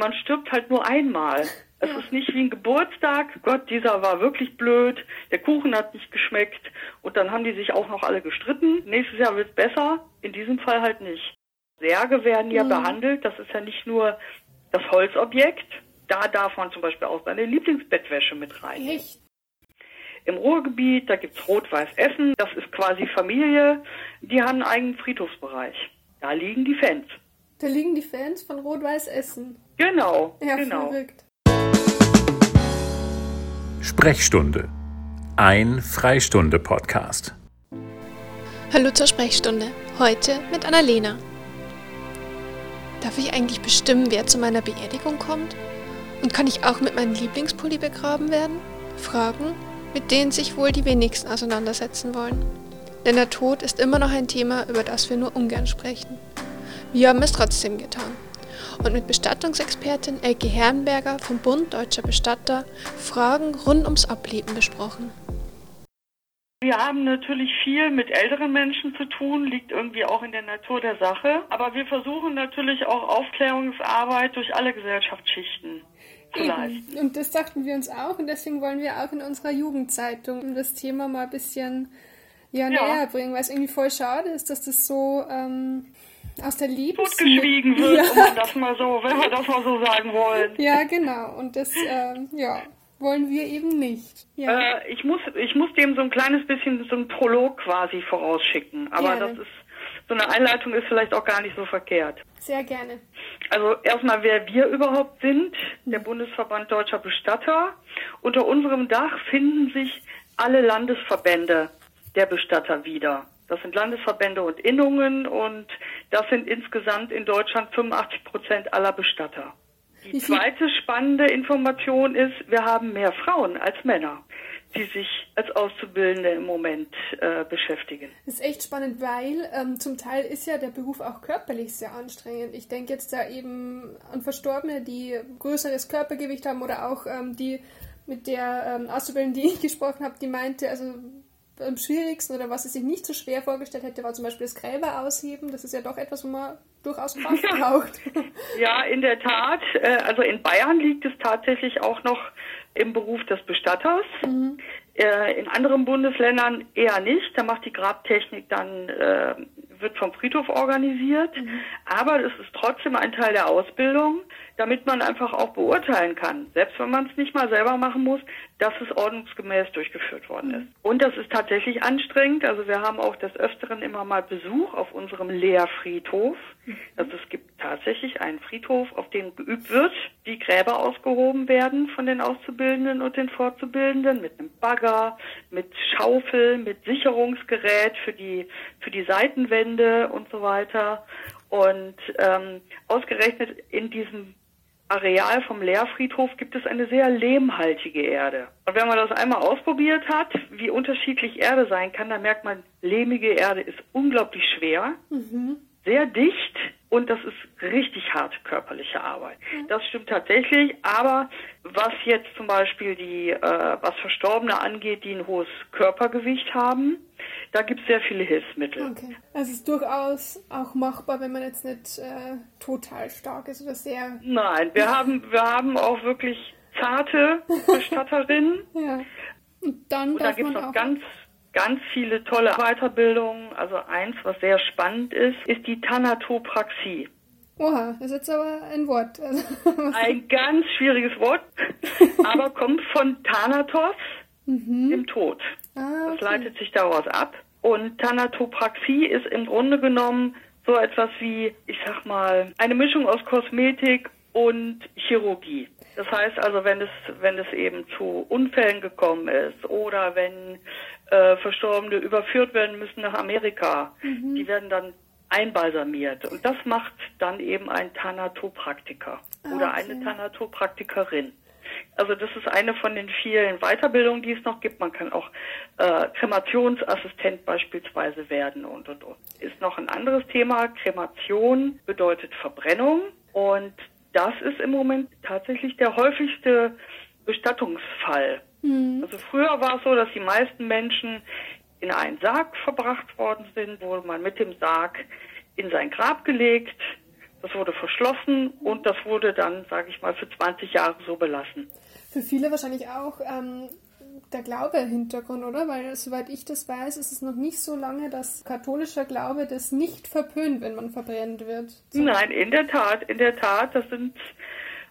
Man stirbt halt nur einmal. Es ja. ist nicht wie ein Geburtstag. Gott, dieser war wirklich blöd. Der Kuchen hat nicht geschmeckt. Und dann haben die sich auch noch alle gestritten. Nächstes Jahr wird es besser. In diesem Fall halt nicht. Särge werden ja mhm. behandelt. Das ist ja nicht nur das Holzobjekt. Da darf man zum Beispiel auch seine Lieblingsbettwäsche mit rein. Echt? Im Ruhrgebiet, da gibt's Rot-Weiß Essen. Das ist quasi Familie. Die haben einen eigenen Friedhofsbereich. Da liegen die Fans. Da liegen die Fans von Rot-Weiß Essen. Genau. Ja, genau. verrückt. Sprechstunde. Ein Freistunde-Podcast. Hallo zur Sprechstunde. Heute mit Annalena. Darf ich eigentlich bestimmen, wer zu meiner Beerdigung kommt? Und kann ich auch mit meinem Lieblingspulli begraben werden? Fragen, mit denen sich wohl die wenigsten auseinandersetzen wollen. Denn der Tod ist immer noch ein Thema, über das wir nur ungern sprechen. Wir haben es trotzdem getan und mit Bestattungsexpertin Elke Herrenberger vom Bund Deutscher Bestatter Fragen rund ums Ableben besprochen. Wir haben natürlich viel mit älteren Menschen zu tun, liegt irgendwie auch in der Natur der Sache. Aber wir versuchen natürlich auch Aufklärungsarbeit durch alle Gesellschaftsschichten zu leisten. Und das dachten wir uns auch und deswegen wollen wir auch in unserer Jugendzeitung das Thema mal ein bisschen ja, ja. näher bringen, weil es irgendwie voll schade ist, dass das so ähm, aus der Liebe totgeschwiegen wird, ja. um das mal so, wenn wir das mal so sagen wollen. Ja, genau. Und das, ähm, ja, wollen wir eben nicht. Ja. Äh, ich muss, ich muss dem so ein kleines bisschen so ein Prolog quasi vorausschicken, aber gerne. das ist so eine Einleitung ist vielleicht auch gar nicht so verkehrt. Sehr gerne. Also erstmal, wer wir überhaupt sind, der Bundesverband Deutscher Bestatter. Unter unserem Dach finden sich alle Landesverbände der Bestatter wieder. Das sind Landesverbände und Innungen und das sind insgesamt in Deutschland 85 Prozent aller Bestatter. Die zweite spannende Information ist, wir haben mehr Frauen als Männer, die sich als Auszubildende im Moment äh, beschäftigen. Das ist echt spannend, weil ähm, zum Teil ist ja der Beruf auch körperlich sehr anstrengend. Ich denke jetzt da eben an Verstorbene, die größeres Körpergewicht haben oder auch ähm, die mit der ähm, Auszubildenden, die ich gesprochen habe, die meinte, also am schwierigsten oder was sie sich nicht so schwer vorgestellt hätte, war zum Beispiel das Gräber ausheben. Das ist ja doch etwas, wo man durchaus Kraft ja. braucht. Ja, in der Tat. Äh, also in Bayern liegt es tatsächlich auch noch im Beruf des Bestatters. Mhm. Äh, in anderen Bundesländern eher nicht. Da macht die Grabtechnik dann, äh, wird vom Friedhof organisiert. Mhm. Aber es ist trotzdem ein Teil der Ausbildung damit man einfach auch beurteilen kann, selbst wenn man es nicht mal selber machen muss, dass es ordnungsgemäß durchgeführt worden ist. Und das ist tatsächlich anstrengend. Also wir haben auch des Öfteren immer mal Besuch auf unserem Lehrfriedhof. Also es gibt tatsächlich einen Friedhof, auf dem geübt wird, wie Gräber ausgehoben werden von den Auszubildenden und den Vorzubildenden mit einem Bagger, mit Schaufel, mit Sicherungsgerät für die für die Seitenwände und so weiter. Und ähm, ausgerechnet in diesem Areal vom Lehrfriedhof gibt es eine sehr lehmhaltige Erde. Und wenn man das einmal ausprobiert hat, wie unterschiedlich Erde sein kann, dann merkt man, lehmige Erde ist unglaublich schwer, mhm. Sehr dicht und das ist richtig harte körperliche Arbeit. Mhm. Das stimmt tatsächlich, aber was jetzt zum Beispiel die, äh, was Verstorbene angeht, die ein hohes Körpergewicht haben, da gibt es sehr viele Hilfsmittel. Okay. Also es ist durchaus auch machbar, wenn man jetzt nicht äh, total stark ist oder sehr. Nein, wir haben, wir haben auch wirklich zarte Bestatterinnen. ja. Und dann Und da gibt es noch ganz, ganz viele tolle Weiterbildungen. Also eins, was sehr spannend ist, ist die Thanatopraxie. Oha, das ist jetzt aber ein Wort. ein ganz schwieriges Wort, aber kommt von Thanatos, mhm. dem Tod. Ah, okay. Das leitet sich daraus ab. Und Thanatopraxie ist im Grunde genommen so etwas wie, ich sag mal, eine Mischung aus Kosmetik und Chirurgie. Das heißt also, wenn es, wenn es eben zu Unfällen gekommen ist oder wenn äh, Verstorbene überführt werden müssen nach Amerika, mhm. die werden dann einbalsamiert. Und das macht dann eben ein Thanatopraktiker ah, oder okay. eine Thanatopraktikerin. Also das ist eine von den vielen Weiterbildungen, die es noch gibt. Man kann auch äh, Kremationsassistent beispielsweise werden und und und. Ist noch ein anderes Thema. Kremation bedeutet Verbrennung und das ist im Moment tatsächlich der häufigste Bestattungsfall. Mhm. Also früher war es so, dass die meisten Menschen in einen Sarg verbracht worden sind, wurde man mit dem Sarg in sein Grab gelegt Das wurde verschlossen und das wurde dann, sage ich mal, für 20 Jahre so belassen. Für viele wahrscheinlich auch ähm, der Glaube im Hintergrund, oder? Weil, soweit ich das weiß, ist es noch nicht so lange, dass katholischer Glaube das nicht verpönt, wenn man verbrennt wird. So. Nein, in der Tat, in der Tat. Das sind,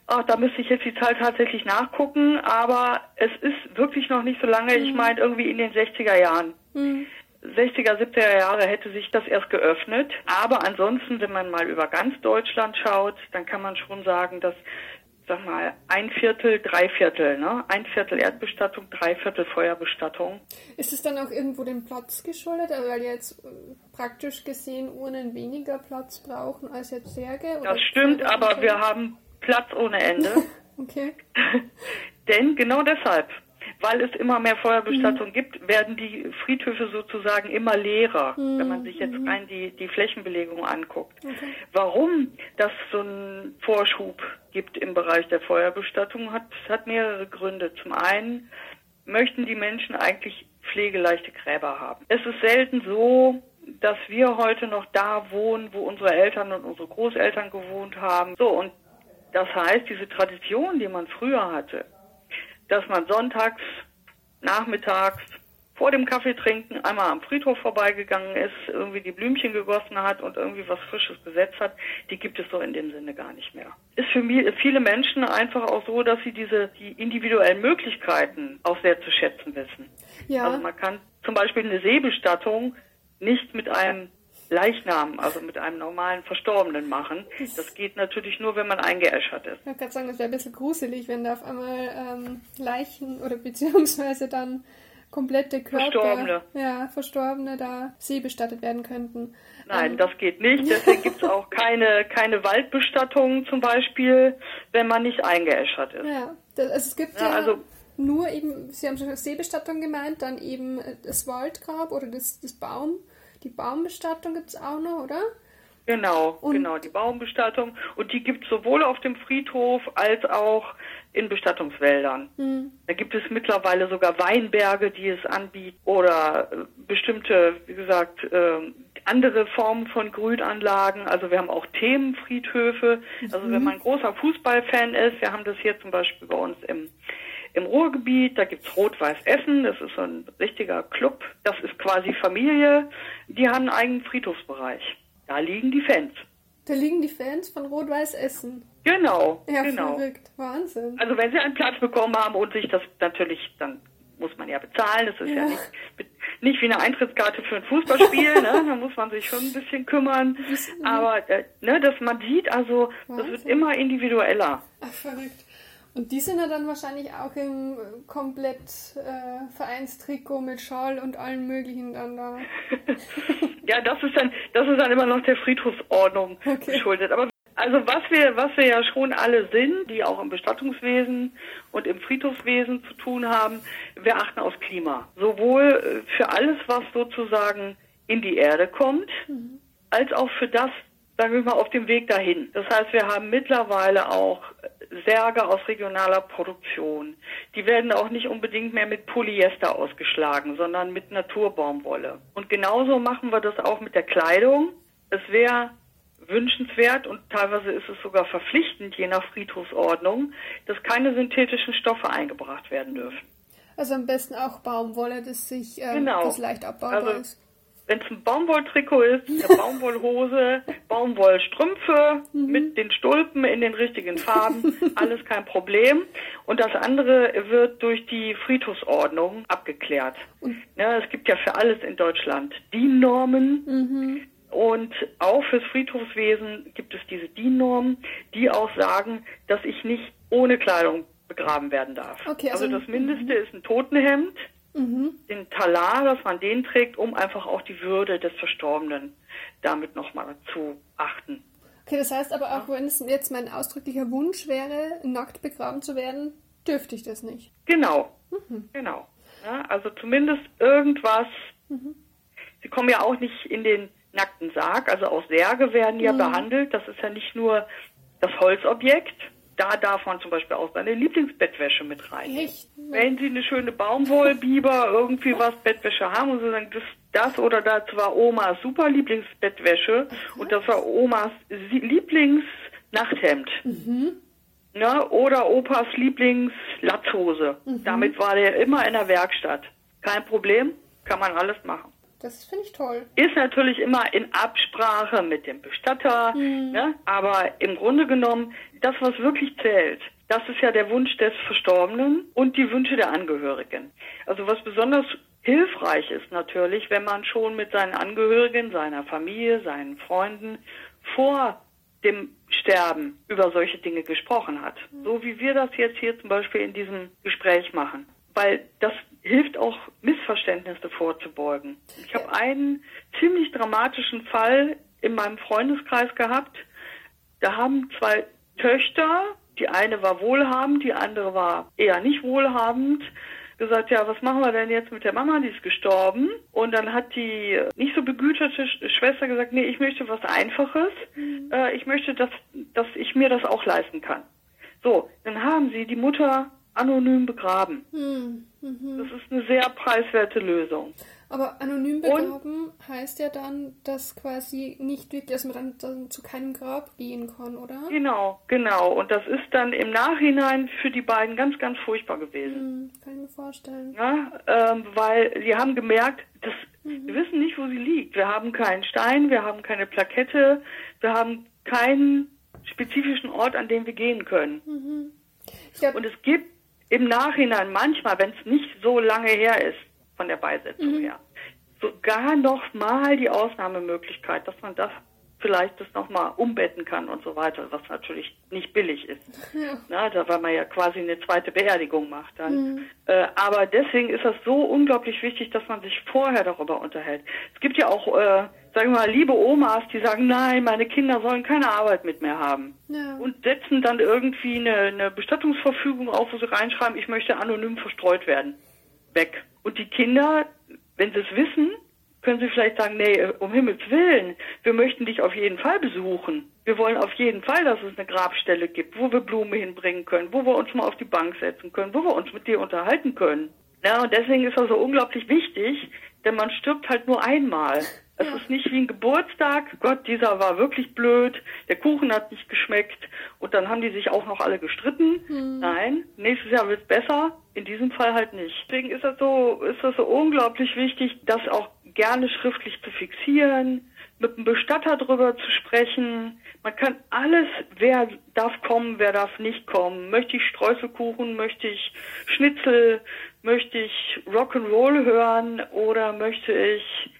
ach, da müsste ich jetzt die Zahl tatsächlich nachgucken, aber es ist wirklich noch nicht so lange. Mhm. Ich meine, irgendwie in den 60er Jahren. Mhm. 60er, 70er Jahre hätte sich das erst geöffnet. Aber ansonsten, wenn man mal über ganz Deutschland schaut, dann kann man schon sagen, dass sag mal, ein Viertel, drei Viertel, ne? Ein Viertel Erdbestattung, drei Viertel Feuerbestattung. Ist es dann auch irgendwo dem Platz geschuldet, also weil jetzt äh, praktisch gesehen Urnen weniger Platz brauchen als jetzt Särge? Das stimmt, aber wir haben Platz ohne Ende. okay. Denn genau deshalb weil es immer mehr Feuerbestattung mhm. gibt, werden die Friedhöfe sozusagen immer leerer, mhm. wenn man sich jetzt mhm. rein die, die Flächenbelegung anguckt. Okay. Warum das so einen Vorschub gibt im Bereich der Feuerbestattung, hat, hat mehrere Gründe. Zum einen möchten die Menschen eigentlich pflegeleichte Gräber haben. Es ist selten so, dass wir heute noch da wohnen, wo unsere Eltern und unsere Großeltern gewohnt haben. So, und das heißt, diese Tradition, die man früher hatte, dass man sonntags, nachmittags vor dem Kaffee trinken einmal am Friedhof vorbeigegangen ist, irgendwie die Blümchen gegossen hat und irgendwie was Frisches gesetzt hat, die gibt es so in dem Sinne gar nicht mehr. Ist für viele Menschen einfach auch so, dass sie diese die individuellen Möglichkeiten auch sehr zu schätzen wissen. Ja. Also man kann zum Beispiel eine Seebestattung nicht mit einem Leichnam, also mit einem normalen Verstorbenen machen. Das geht natürlich nur, wenn man eingeäschert ist. Ich kann gerade sagen, das wäre ein bisschen gruselig, wenn da auf einmal ähm, Leichen oder beziehungsweise dann komplette Körper, Verstorbene. Ja, Verstorbene da seebestattet werden könnten. Nein, ähm, das geht nicht. Deswegen gibt es auch keine, keine Waldbestattung zum Beispiel, wenn man nicht eingeäschert ist. Ja, das, also es gibt ja, ja also, nur eben, Sie haben schon Seebestattung gemeint, dann eben das Waldgrab oder das, das Baum die Baumbestattung gibt es auch noch, oder? Genau, und genau, die Baumbestattung. Und die gibt es sowohl auf dem Friedhof als auch in Bestattungswäldern. Hm. Da gibt es mittlerweile sogar Weinberge, die es anbieten oder äh, bestimmte, wie gesagt, äh, andere Formen von Grünanlagen. Also wir haben auch Themenfriedhöfe. Mhm. Also wenn man ein großer Fußballfan ist, wir haben das hier zum Beispiel bei uns im im Ruhrgebiet, da gibt's Rot-Weiß Essen, das ist so ein richtiger Club, das ist quasi Familie, die haben einen eigenen Friedhofsbereich. Da liegen die Fans. Da liegen die Fans von Rot-Weiß Essen. Genau, ja, genau. Verrückt. Wahnsinn. Also wenn sie einen Platz bekommen haben und sich das natürlich, dann muss man ja bezahlen, das ist ja, ja nicht, nicht wie eine Eintrittskarte für ein Fußballspiel, ne? da muss man sich schon ein bisschen kümmern. Aber äh, ne, dass man sieht, also Wahnsinn. das wird immer individueller. Ach, verrückt. Und die sind ja dann wahrscheinlich auch im komplett äh, Vereinstrikot mit Schal und allen möglichen dann da. ja, das ist dann, das ist dann immer noch der Friedhofsordnung okay. geschuldet. Aber also was wir, was wir ja schon alle sind, die auch im Bestattungswesen und im Friedhofswesen zu tun haben, wir achten aufs Klima. Sowohl äh, für alles, was sozusagen in die Erde kommt, mhm. als auch für das, sagen wir mal, auf dem Weg dahin. Das heißt, wir haben mittlerweile auch Särge aus regionaler Produktion. Die werden auch nicht unbedingt mehr mit Polyester ausgeschlagen, sondern mit Naturbaumwolle. Und genauso machen wir das auch mit der Kleidung. Es wäre wünschenswert und teilweise ist es sogar verpflichtend, je nach Friedhofsordnung, dass keine synthetischen Stoffe eingebracht werden dürfen. Also am besten auch Baumwolle, dass sich ähm, genau. das leicht abbaubar also, ist wenn es ein Baumwolltrikot ist, eine Baumwollhose, Baumwollstrümpfe mhm. mit den Stulpen in den richtigen Farben, alles kein Problem. Und das andere wird durch die Friedhofsordnung abgeklärt. Ja, es gibt ja für alles in Deutschland DIN-Normen. Mhm. Und auch fürs Friedhofswesen gibt es diese DIN-Normen, die auch sagen, dass ich nicht ohne Kleidung begraben werden darf. Okay, also, also das Mindeste mhm. ist ein Totenhemd, mhm. den Talar, dass man den trägt, um einfach auch die Würde des Verstorbenen damit nochmal zu achten. Okay, das heißt aber auch, ja. wenn es jetzt mein ausdrücklicher Wunsch wäre, nackt begraben zu werden, dürfte ich das nicht. Genau, mhm. genau. Ja, also zumindest irgendwas. Mhm. Sie kommen ja auch nicht in den nackten Sarg, also auch Särge werden ja mhm. behandelt. Das ist ja nicht nur das Holzobjekt, da darf man zum Beispiel auch seine Lieblingsbettwäsche mit rein. Echt? Wenn Sie eine schöne Baumwollbiber, irgendwie was, Bettwäsche haben und so, dann das das oder das war Omas super Lieblingsbettwäsche und das war Omas Lieblingsnachthemd. Mhm. Ne? Oder Opas Lieblingslatzhose. Mhm. Damit war der immer in der Werkstatt. Kein Problem, kann man alles machen. Das finde ich toll. Ist natürlich immer in Absprache mit dem Bestatter, mhm. ne? aber im Grunde genommen, das, was wirklich zählt, das ist ja der Wunsch des Verstorbenen und die Wünsche der Angehörigen. Also was besonders hilfreich ist natürlich, wenn man schon mit seinen Angehörigen, seiner Familie, seinen Freunden vor dem Sterben über solche Dinge gesprochen hat. So wie wir das jetzt hier zum Beispiel in diesem Gespräch machen. Weil das hilft auch, Missverständnisse vorzubeugen. Ich habe einen ziemlich dramatischen Fall in meinem Freundeskreis gehabt. Da haben zwei Töchter, die eine war wohlhabend, die andere war eher nicht wohlhabend, gesagt, ja, was machen wir denn jetzt mit der Mama, die ist gestorben. Und dann hat die nicht so begüterte Schwester gesagt, nee, ich möchte was Einfaches. Mhm. Äh, ich möchte, dass, dass ich mir das auch leisten kann. So, dann haben sie die Mutter anonym begraben. Mhm. Mhm. Das ist eine sehr preiswerte Lösung. Aber anonym begraben und, heißt ja dann, dass quasi nicht wirklich, dass man dann, dann, zu keinem Grab gehen kann, oder? Genau, genau. Und das ist dann im Nachhinein für die beiden ganz, ganz furchtbar gewesen. Hm, kann ich mir vorstellen. Ja, ähm, weil sie haben gemerkt, dass mhm. wir wissen nicht, wo sie liegt. Wir haben keinen Stein, wir haben keine Plakette, wir haben keinen spezifischen Ort, an dem wir gehen können. Mhm. Glaub, und es gibt im Nachhinein manchmal, wenn es nicht so lange her ist, von der Beisetzung mhm. her. Sogar noch mal die Ausnahmemöglichkeit, dass man das vielleicht das nochmal umbetten kann und so weiter, was natürlich nicht billig ist. Ja. Na, da, weil man ja quasi eine zweite Beerdigung macht dann. Mhm. Äh, aber deswegen ist das so unglaublich wichtig, dass man sich vorher darüber unterhält. Es gibt ja auch, äh, sagen wir mal, liebe Omas, die sagen, nein, meine Kinder sollen keine Arbeit mit mir haben. Ja. Und setzen dann irgendwie eine, eine Bestattungsverfügung auf, wo sie reinschreiben, ich möchte anonym verstreut werden. Weg. Und die Kinder, wenn sie es wissen, können sie vielleicht sagen, nee, um Himmels Willen, wir möchten dich auf jeden Fall besuchen. Wir wollen auf jeden Fall, dass es eine Grabstelle gibt, wo wir Blumen hinbringen können, wo wir uns mal auf die Bank setzen können, wo wir uns mit dir unterhalten können. Ja, und deswegen ist das so unglaublich wichtig, denn man stirbt halt nur einmal. Es ist nicht wie ein Geburtstag. Gott, dieser war wirklich blöd. Der Kuchen hat nicht geschmeckt. Und dann haben die sich auch noch alle gestritten. Hm. Nein, nächstes Jahr wird's besser. In diesem Fall halt nicht. Deswegen ist das so, ist das so unglaublich wichtig, das auch gerne schriftlich zu fixieren, mit dem Bestatter drüber zu sprechen. Man kann alles, wer darf kommen, wer darf nicht kommen. Möchte ich Streuselkuchen, möchte ich Schnitzel, möchte ich Rock'n'Roll hören oder möchte ich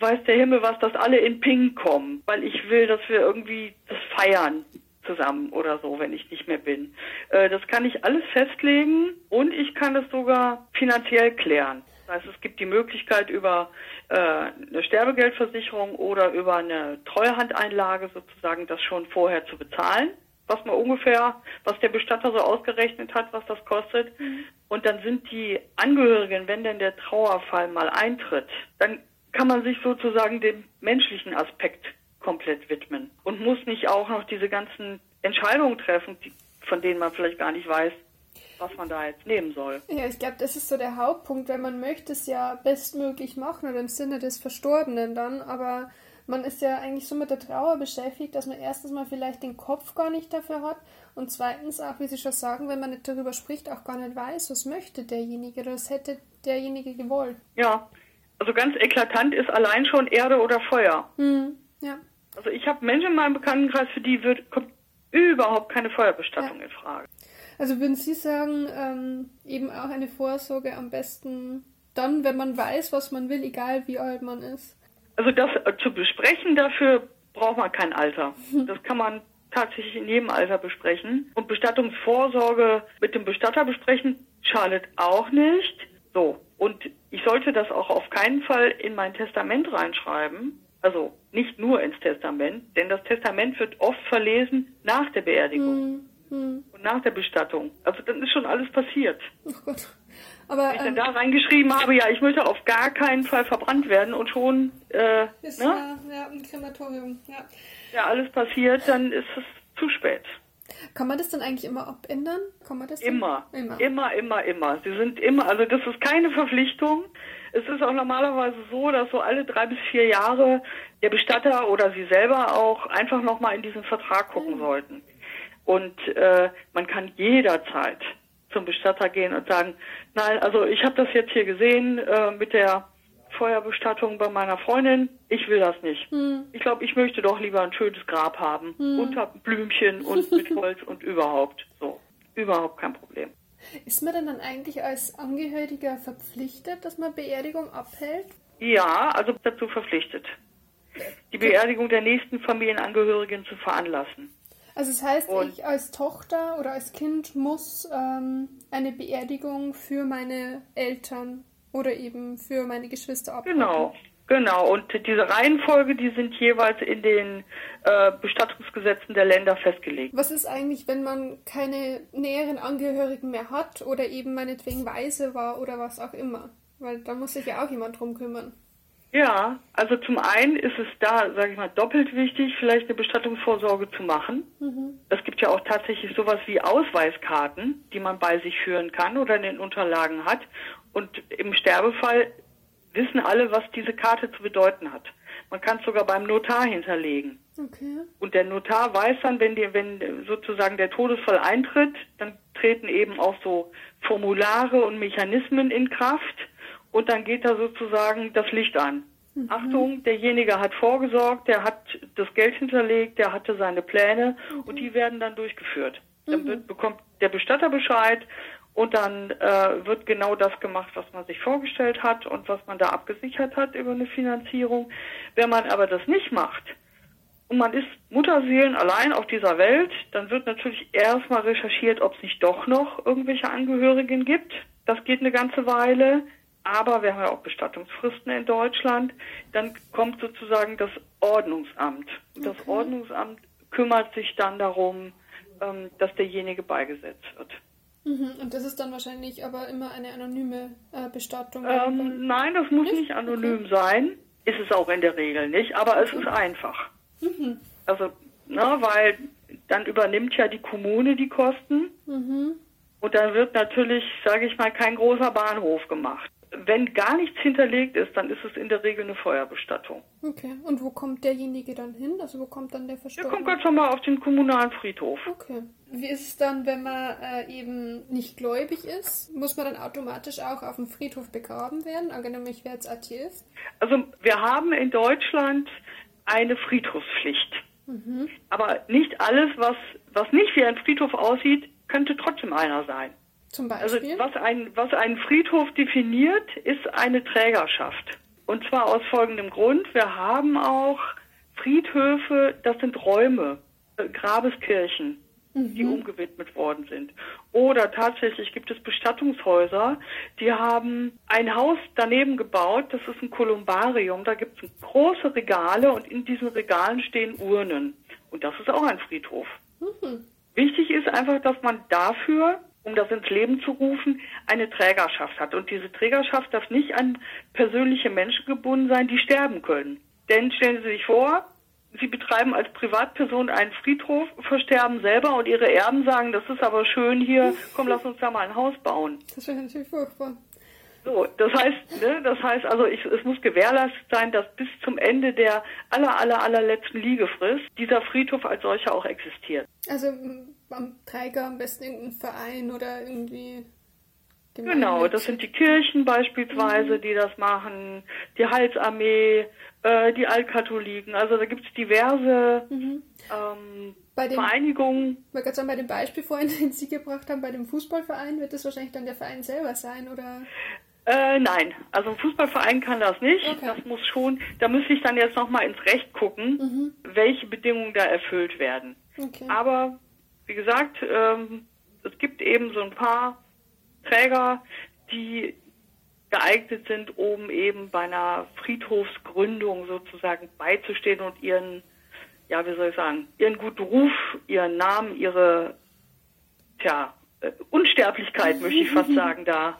weiß der Himmel was, dass alle in Ping kommen, weil ich will, dass wir irgendwie das feiern zusammen oder so, wenn ich nicht mehr bin. Äh, das kann ich alles festlegen und ich kann es sogar finanziell klären. Das heißt, es gibt die Möglichkeit über äh, eine Sterbegeldversicherung oder über eine Treuhandeinlage sozusagen das schon vorher zu bezahlen, was man ungefähr, was der Bestatter so ausgerechnet hat, was das kostet. Mhm. Und dann sind die Angehörigen, wenn denn der Trauerfall mal eintritt, dann kann man sich sozusagen dem menschlichen Aspekt komplett widmen und muss nicht auch noch diese ganzen Entscheidungen treffen, die, von denen man vielleicht gar nicht weiß, was man da jetzt nehmen soll. Ja, ich glaube, das ist so der Hauptpunkt, weil man möchte es ja bestmöglich machen oder im Sinne des Verstorbenen dann, aber man ist ja eigentlich so mit der Trauer beschäftigt, dass man erstens mal vielleicht den Kopf gar nicht dafür hat und zweitens auch, wie Sie schon sagen, wenn man nicht darüber spricht, auch gar nicht weiß, was möchte derjenige oder was hätte derjenige gewollt. Ja, also ganz eklatant ist allein schon Erde oder Feuer. Hm, ja. Also ich habe Menschen in meinem Bekanntenkreis, für die wird, kommt überhaupt keine Feuerbestattung ja. in Frage. Also würden Sie sagen, ähm, eben auch eine Vorsorge am besten dann, wenn man weiß, was man will, egal wie alt man ist? Also das äh, zu besprechen, dafür braucht man kein Alter. Das kann man tatsächlich in jedem Alter besprechen. Und Bestattungsvorsorge mit dem Bestatter besprechen schadet auch nicht. So. Und ich sollte das auch auf keinen Fall in mein Testament reinschreiben. Also nicht nur ins Testament, denn das Testament wird oft verlesen nach der Beerdigung. Mhm. Nach der Bestattung. Also dann ist schon alles passiert. Oh Gott. Aber, Wenn ich ähm, dann da reingeschrieben habe, ja, ich möchte auf gar keinen Fall verbrannt werden und schon äh, ist ne? ja, ja, ein Krematorium, ja. Ja, alles passiert, dann ist es zu spät. Kann man das dann eigentlich immer abändern? Kann man das? Immer, immer, immer, immer, immer. Sie sind immer, also das ist keine Verpflichtung. Es ist auch normalerweise so, dass so alle drei bis vier Jahre der Bestatter oder Sie selber auch einfach nochmal in diesen Vertrag gucken sollten. Und äh, man kann jederzeit zum Bestatter gehen und sagen, nein, also ich habe das jetzt hier gesehen äh, mit der Feuerbestattung bei meiner Freundin, ich will das nicht. Hm. Ich glaube, ich möchte doch lieber ein schönes Grab haben, unter Blümchen und mit Holz und überhaupt. So, überhaupt kein Problem. Ist man denn dann eigentlich als Angehöriger verpflichtet, dass man Beerdigung abhält? Ja, also dazu verpflichtet, die Beerdigung der nächsten Familienangehörigen zu veranlassen. Also das heißt, Und- ich als Tochter oder als Kind muss ähm, eine Beerdigung für meine Eltern oder eben für meine Geschwister abhalten. Genau, genau. Und diese Reihenfolge, die sind jeweils in den äh, Bestattungsgesetzen der Länder festgelegt. Was ist eigentlich, wenn man keine näheren Angehörigen mehr hat oder eben meinetwegen weise war oder was auch immer? Weil da muss sich ja auch jemand drum kümmern. Ja, also zum einen ist es da, sage ich mal, doppelt wichtig, vielleicht eine Bestattungsvorsorge zu machen. Es gibt ja auch tatsächlich sowas wie Ausweiskarten, die man bei sich führen kann oder in den Unterlagen hat. Und im Sterbefall wissen alle, was diese Karte zu bedeuten hat. Man kann es sogar beim Notar hinterlegen. Okay. Und der Notar weiß dann, wenn, die, wenn sozusagen der Todesfall eintritt, dann treten eben auch so Formulare und Mechanismen in Kraft und dann geht da sozusagen das Licht an. Achtung, derjenige hat vorgesorgt, der hat das Geld hinterlegt, der hatte seine Pläne und die werden dann durchgeführt. Dann wird, bekommt der Bestatter Bescheid und dann äh, wird genau das gemacht, was man sich vorgestellt hat und was man da abgesichert hat über eine Finanzierung. Wenn man aber das nicht macht, und man ist Mutterseelen allein auf dieser Welt, dann wird natürlich erstmal recherchiert, ob es nicht doch noch irgendwelche Angehörigen gibt. Das geht eine ganze Weile, aber wir haben ja auch Bestattungsfristen in Deutschland. Dann kommt sozusagen das Ordnungsamt. Das Ordnungsamt kümmert sich dann darum, ähm, dass derjenige beigesetzt wird. Mhm. Und das ist dann wahrscheinlich aber immer eine anonyme äh, Bestattung. Ähm, nein, das muss nicht anonym sein. Ist es auch in der Regel nicht, aber es ist einfach. Also, ne, weil dann übernimmt ja die Kommune die Kosten und dann wird natürlich, sage ich mal, kein großer Bahnhof gemacht. Wenn gar nichts hinterlegt ist, dann ist es in der Regel eine Feuerbestattung. Okay. Und wo kommt derjenige dann hin? Also wo kommt dann der Der Verstorbene? kommt ganz normal auf den kommunalen Friedhof. Okay. Wie ist es dann, wenn man äh, eben nicht gläubig ist? Muss man dann automatisch auch auf dem Friedhof begraben werden? Angenommen, ich wäre jetzt Atheist. Also wir haben in Deutschland eine Friedhofspflicht. Aber nicht alles, was, was nicht wie ein Friedhof aussieht, könnte trotzdem einer sein. Zum Also Beispiel? was, ein, was einen Friedhof definiert, ist eine Trägerschaft. Und zwar aus folgendem Grund. Wir haben auch Friedhöfe, das sind Räume, äh, Grabeskirchen, die umgewidmet worden sind. Oder tatsächlich gibt es Bestattungshäuser, die haben ein Haus daneben gebaut, das ist ein Kolumbarium, da gibt es große Regale und in diesen Regalen stehen Urnen. Und das ist auch ein Friedhof. Wichtig ist einfach, dass man dafür, um das ins Leben zu rufen, eine Trägerschaft hat. Und diese Trägerschaft darf nicht an persönliche Menschen gebunden sein, die sterben können. Denn stellen Sie sich vor, Sie betreiben als Privatperson einen Friedhof, versterben selber und Ihre Erben sagen, das ist aber schön hier, komm, lass uns da mal ein Haus bauen. Das wäre natürlich furchtbar. So, das heißt, ne, das heißt also, ich, es muss gewährleistet sein, dass bis zum Ende der aller, aller, allerletzten Liegefrist dieser Friedhof als solcher auch existiert. Also m, am Träger am besten irgendein Verein oder irgendwie. Genau, gemeinnützig. das sind die Kirchen beispielsweise, die das machen, die Heilsarmee, äh, die Altkatholiken. Also da gibt's diverse ähm, Bei dem, Vereinigungen. ich wollte gerade sagen, bei dem Beispiel vorhin, den Sie gebracht haben, bei dem Fußballverein, wird das wahrscheinlich dann der Verein selber sein, oder? Äh, nein, also ein Fußballverein kann das nicht. Okay. Das muss schon, da müsste ich dann jetzt nochmal ins Recht gucken, welche Bedingungen da erfüllt werden. Okay. Aber wie gesagt, ähm, es gibt eben so ein paar Träger, die geeignet sind, um eben bei einer Friedhofsgründung sozusagen beizustehen und ihren, ja, wie soll ich sagen, ihren guten Ruf, ihren Namen, ihre, tja, äh, Unsterblichkeit, möchte ich fast sagen, da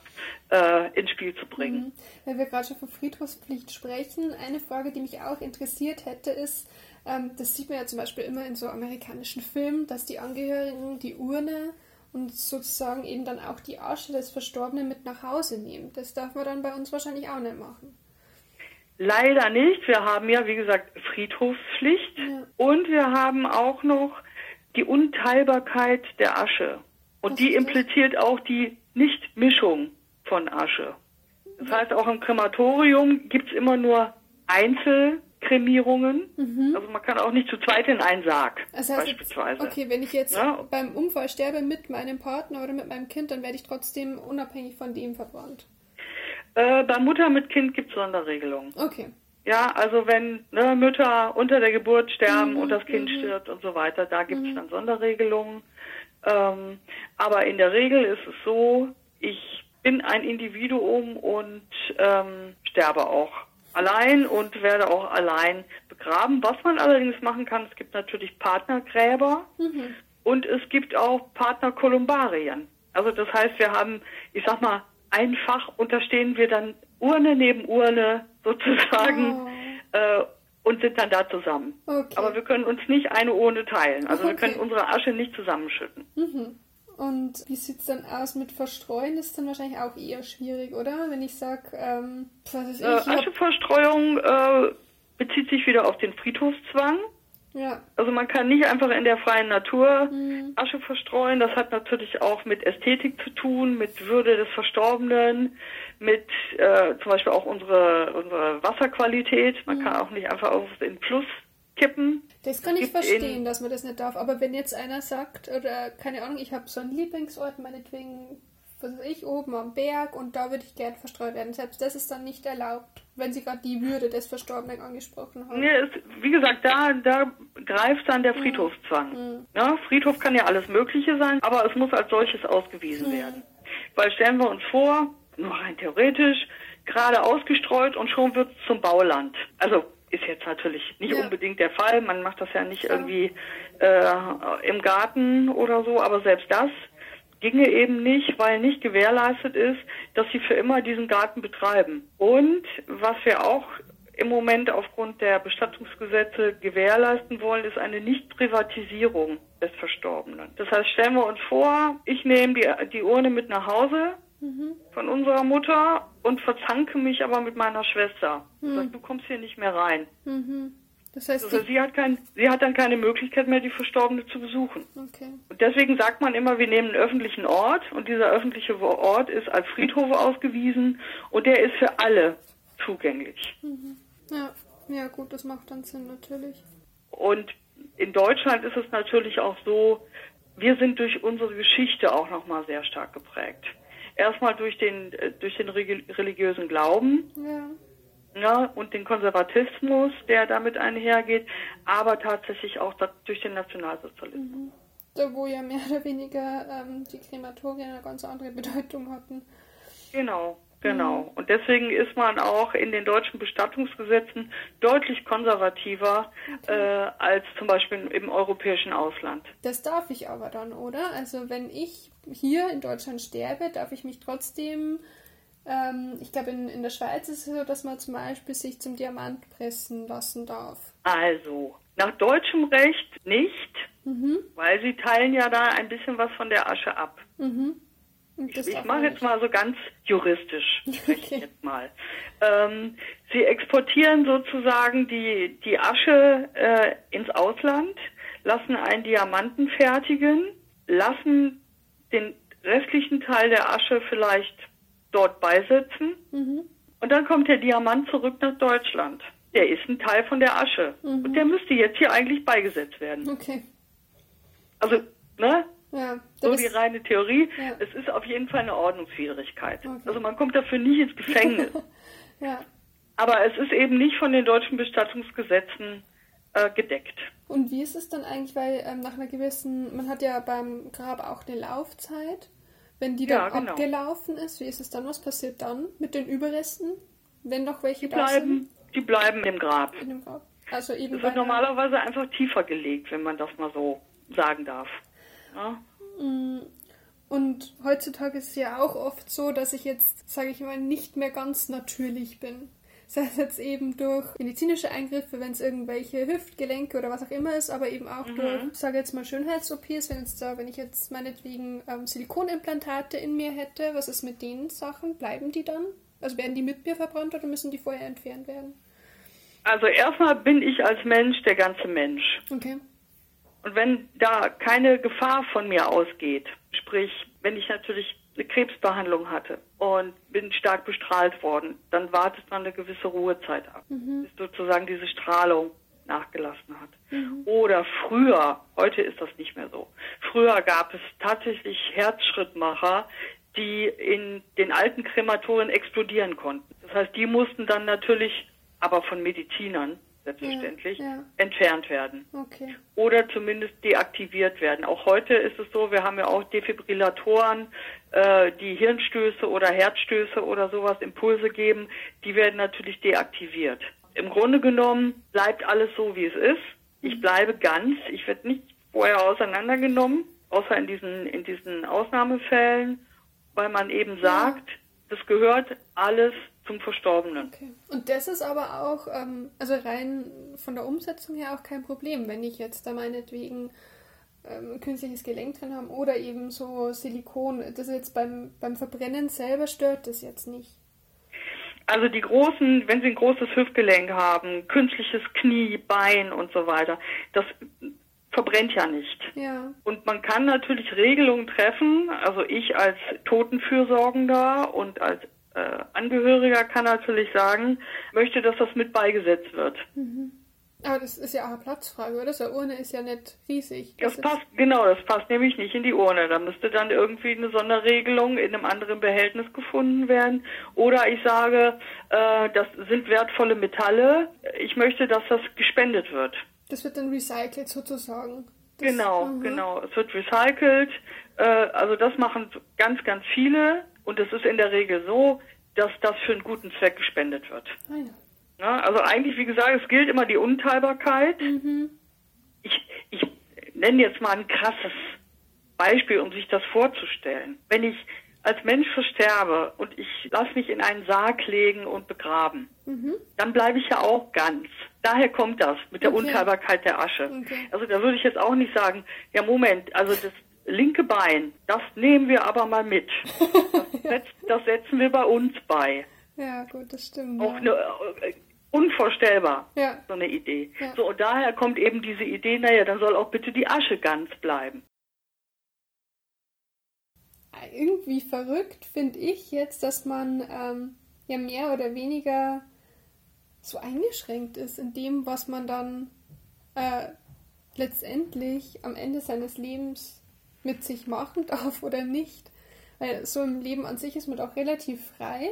äh, ins Spiel zu bringen. Mhm. Wenn wir gerade schon von Friedhofspflicht sprechen, eine Frage, die mich auch interessiert hätte, ist, ähm, das sieht man ja zum Beispiel immer in so amerikanischen Filmen, dass die Angehörigen die Urne und sozusagen eben dann auch die Asche des Verstorbenen mit nach Hause nehmen. Das darf man dann bei uns wahrscheinlich auch nicht machen. Leider nicht. Wir haben ja, wie gesagt, Friedhofspflicht ja. und wir haben auch noch die Unteilbarkeit der Asche. Und Was die impliziert auch die Nichtmischung von Asche. Das heißt, auch im Krematorium gibt es immer nur Einzelkremierungen. Mhm. Also man kann auch nicht zu zweit in einen Sarg, das heißt beispielsweise. Jetzt, okay, wenn ich jetzt ja. beim Unfall sterbe mit meinem Partner oder mit meinem Kind, dann werde ich trotzdem unabhängig von dem verbrannt. Äh, bei Mutter mit Kind gibt es Sonderregelungen. Okay. Ja, also wenn ne, Mütter unter der Geburt sterben mhm, und das Kind mhm. stirbt und so weiter, da gibt es mhm. dann Sonderregelungen. Ähm, aber in der Regel ist es so, ich bin ein Individuum und ähm, sterbe auch allein und werde auch allein begraben. Was man allerdings machen kann, es gibt natürlich Partnergräber mhm. und es gibt auch Partnerkolumbarien. Also das heißt, wir haben, ich sag mal, einfach und da stehen wir dann Urne neben Urne sozusagen oh. äh, und sind dann da zusammen. Okay. Aber wir können uns nicht eine Urne teilen. Also okay. wir können unsere Asche nicht zusammenschütten. Mhm. Und wie sieht es dann aus mit Verstreuen? Das ist dann wahrscheinlich auch eher schwierig, oder? Wenn ich sage, ähm, was ist ich? Äh, Ascheverstreuung äh, bezieht sich wieder auf den Friedhofszwang. Ja. Also man kann nicht einfach in der freien Natur mhm. Asche verstreuen. Das hat natürlich auch mit Ästhetik zu tun, mit Würde des Verstorbenen, mit äh, zum Beispiel auch unsere, unsere Wasserqualität. Man mhm. kann auch nicht einfach auf den Fluss kippen. Das kann ich verstehen, dass man das nicht darf. Aber wenn jetzt einer sagt, oder keine Ahnung, ich habe so einen Lieblingsort, meinetwegen was weiß ich, oben am Berg und da würde ich gern verstreut werden. Selbst das ist dann nicht erlaubt, wenn Sie gerade die Würde des Verstorbenen angesprochen haben. Nee, es, wie gesagt, da, da greift dann der Friedhofszwang. Mhm. Ja, Friedhof kann ja alles Mögliche sein, aber es muss als solches ausgewiesen mhm. werden. Weil stellen wir uns vor, nur rein theoretisch, gerade ausgestreut und schon wird es zum Bauland. Also ist jetzt natürlich nicht ja. unbedingt der Fall. Man macht das ja nicht irgendwie äh, im Garten oder so, aber selbst das ginge eben nicht, weil nicht gewährleistet ist, dass sie für immer diesen Garten betreiben. Und was wir auch im Moment aufgrund der Bestattungsgesetze gewährleisten wollen, ist eine Nichtprivatisierung des Verstorbenen. Das heißt, stellen wir uns vor, ich nehme die, die Urne mit nach Hause mhm. von unserer Mutter und verzanke mich aber mit meiner Schwester. Mhm. Sag, du kommst hier nicht mehr rein. Mhm. Das heißt, also sie hat, kein, sie hat dann keine Möglichkeit mehr, die Verstorbene zu besuchen. Okay. Und deswegen sagt man immer, wir nehmen einen öffentlichen Ort und dieser öffentliche Ort ist als Friedhof ausgewiesen und der ist für alle zugänglich. Mhm. Ja. ja, gut, das macht dann Sinn natürlich. Und in Deutschland ist es natürlich auch so, wir sind durch unsere Geschichte auch nochmal sehr stark geprägt. Erstmal durch den, äh, durch den religiösen Glauben. Ja ja, und den Konservatismus, der damit einhergeht, aber tatsächlich auch durch den Nationalsozialismus. Mhm. Da wo ja mehr oder weniger ähm, die Krematorien eine ganz andere Bedeutung hatten. Genau, genau. Mhm. Und deswegen ist man auch in den deutschen Bestattungsgesetzen deutlich konservativer okay. äh, als zum Beispiel im europäischen Ausland. Das darf ich aber dann, oder? Also wenn ich hier in Deutschland sterbe, darf ich mich trotzdem ähm, ich glaube, in, in der Schweiz ist es so, dass man zum Beispiel sich zum Diamant pressen lassen darf. Also, nach deutschem Recht nicht, mhm. weil sie teilen ja da ein bisschen was von der Asche ab. Mhm. Ich, ich mache jetzt mal so ganz juristisch, okay. jetzt mal. Ähm, sie exportieren sozusagen die, die Asche äh, ins Ausland, lassen einen Diamanten fertigen, lassen den restlichen Teil der Asche vielleicht dort beisetzen. Mhm. Und dann kommt der Diamant zurück nach Deutschland. Der ist ein Teil von der Asche. Mhm. Und der müsste jetzt hier eigentlich beigesetzt werden. Okay. Also, ne? Ja, so die reine Theorie. Ja. Es ist auf jeden Fall eine Ordnungswidrigkeit. Okay. Also man kommt dafür nicht ins Gefängnis. ja. Aber es ist eben nicht von den deutschen Bestattungsgesetzen äh, gedeckt. Und wie ist es dann eigentlich, weil ähm, nach einer gewissen, man hat ja beim Grab auch eine Laufzeit. Wenn die dann ja, genau. abgelaufen ist, wie ist es dann? Was passiert dann mit den Überresten? Wenn noch welche die bleiben, Die bleiben im Grab. In dem Grab. Also eben es wird normalerweise einfach tiefer gelegt, wenn man das mal so sagen darf. Ja? Mm. Und heutzutage ist es ja auch oft so, dass ich jetzt, sage ich mal, nicht mehr ganz natürlich bin. sei es jetzt eben durch medizinische Eingriffe, wenn es irgendwelche Hüftgelenke oder was auch immer ist, aber eben auch mhm. durch, sage jetzt mal Schönheits-OPs, wenn jetzt da, wenn ich jetzt meinetwegen ähm, Silikonimplantate in mir hätte, was ist mit den Sachen? Bleiben die dann? Also werden die mit mir verbrannt oder müssen die vorher entfernt werden? Also erstmal bin ich als Mensch der ganze Mensch. Okay. Und wenn da keine Gefahr von mir ausgeht, sprich, wenn ich natürlich eine Krebsbehandlung hatte und bin stark bestrahlt worden, dann wartet man eine gewisse Ruhezeit ab, mhm. bis sozusagen diese Strahlung nachgelassen hat. Mhm. Oder früher, heute ist das nicht mehr so, früher gab es tatsächlich Herzschrittmacher, die in den alten Krematorien explodieren konnten. Das heißt, die mussten dann natürlich, aber von Medizinern, selbstverständlich, ja, ja. entfernt werden. Okay. Oder zumindest deaktiviert werden. Auch heute ist es so, wir haben ja auch Defibrillatoren, äh, die Hirnstöße oder Herzstöße oder sowas Impulse geben, die werden natürlich deaktiviert. Im Grunde genommen bleibt alles so, wie es ist. Ich bleibe ganz, ich werde nicht vorher auseinandergenommen, außer in diesen, in diesen Ausnahmefällen, weil man eben sagt, das gehört alles zum Verstorbenen. Okay. Und das ist aber auch, ähm, also rein von der Umsetzung her auch kein Problem, wenn ich jetzt da meinetwegen ähm, künstliches Gelenk drin habe oder eben so Silikon. Das jetzt beim, beim Verbrennen selber stört das jetzt nicht. Also die großen, wenn Sie ein großes Hüftgelenk haben, künstliches Knie, Bein und so weiter, das verbrennt ja nicht. Ja. Und man kann natürlich Regelungen treffen. Also ich als Totenfürsorgender und als äh, Angehöriger kann natürlich sagen, möchte, dass das mit beigesetzt wird. Mhm. Aber das ist ja auch eine Platzfrage, oder? So eine Urne ist ja nicht riesig. Das, das passt, genau, das passt nämlich nicht in die Urne. Da müsste dann irgendwie eine Sonderregelung in einem anderen Behältnis gefunden werden. Oder ich sage, äh, das sind wertvolle Metalle. Ich möchte, dass das gespendet wird. Das wird dann recycelt sozusagen. Das, genau, aha. genau. Es wird recycelt. Äh, also das machen ganz, ganz viele. Und es ist in der Regel so, dass das für einen guten Zweck gespendet wird. Ah, ja. Ja, also eigentlich, wie gesagt, es gilt immer die Unteilbarkeit. Mhm. Ich, ich nenne jetzt mal ein krasses Beispiel, um sich das vorzustellen. Wenn ich als Mensch versterbe und ich lasse mich in einen Sarg legen und begraben, mhm. dann bleibe ich ja auch ganz. Daher kommt das mit der okay. Unteilbarkeit der Asche. Okay. Also da würde ich jetzt auch nicht sagen, ja Moment, also das linke Bein, das nehmen wir aber mal mit. Das, setz, das setzen wir bei uns bei. Ja, gut, das stimmt. Auch eine, äh, unvorstellbar, ja. so eine Idee. Ja. So, und daher kommt eben diese Idee, naja, dann soll auch bitte die Asche ganz bleiben. Irgendwie verrückt finde ich jetzt, dass man ähm, ja mehr oder weniger so eingeschränkt ist in dem, was man dann äh, letztendlich am Ende seines Lebens mit sich machen darf oder nicht. Weil so im Leben an sich ist man auch relativ frei.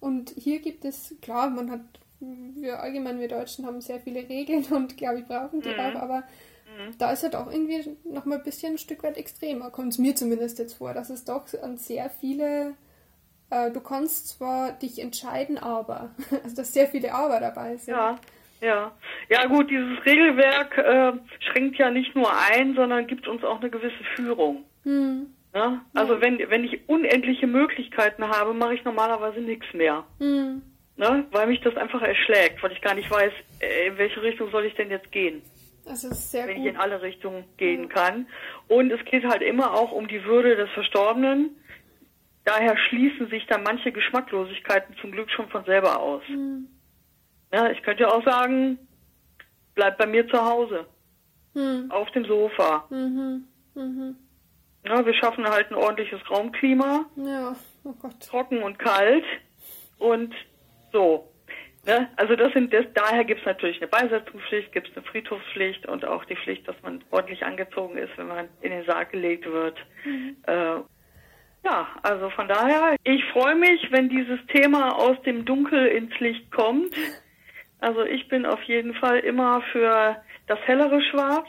Und hier gibt es, klar, man hat, wir allgemein, wir Deutschen haben sehr viele Regeln und glaube ich brauchen die mhm. auch, aber mhm. da ist halt auch irgendwie nochmal ein bisschen ein Stück weit extremer, kommt es mir zumindest jetzt vor, dass es doch an sehr viele, äh, du kannst zwar dich entscheiden, aber, also dass sehr viele Aber dabei sind. Ja. Ja, ja gut, dieses Regelwerk äh, schränkt ja nicht nur ein, sondern gibt uns auch eine gewisse Führung. Hm. Ja? Also ja. wenn, wenn ich unendliche Möglichkeiten habe, mache ich normalerweise nichts mehr. Hm. Ne? Weil mich das einfach erschlägt, weil ich gar nicht weiß, äh, in welche Richtung soll ich denn jetzt gehen. Das ist sehr wenn gut. ich in alle Richtungen gehen kann. Und es geht halt immer auch um die Würde des Verstorbenen. Daher schließen sich dann manche Geschmacklosigkeiten zum Glück schon von selber aus. Hm. Ja, ich könnte ja auch sagen, bleib bei mir zu Hause. Hm. Auf dem Sofa. Mhm. Mhm. Ja, wir schaffen halt ein ordentliches Raumklima. Ja, oh Gott. Trocken und kalt. Und so. Ne? Also das sind das, daher gibt es natürlich eine Beisetzungspflicht, gibt es eine Friedhofspflicht und auch die Pflicht, dass man ordentlich angezogen ist, wenn man in den Sarg gelegt wird. Mhm. Äh, ja, also von daher, ich freue mich, wenn dieses Thema aus dem Dunkel ins Licht kommt. Also ich bin auf jeden Fall immer für das hellere Schwarz.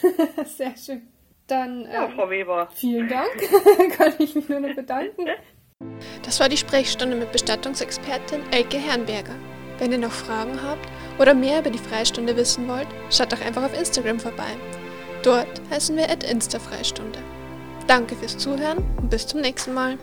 Sehr schön. Dann ja, ähm, Frau Weber. Vielen Dank. Kann ich mich nur noch bedanken. Das war die Sprechstunde mit Bestattungsexpertin Elke Herrenberger. Wenn ihr noch Fragen habt oder mehr über die Freistunde wissen wollt, schaut doch einfach auf Instagram vorbei. Dort heißen wir at Instafreistunde. Danke fürs Zuhören und bis zum nächsten Mal.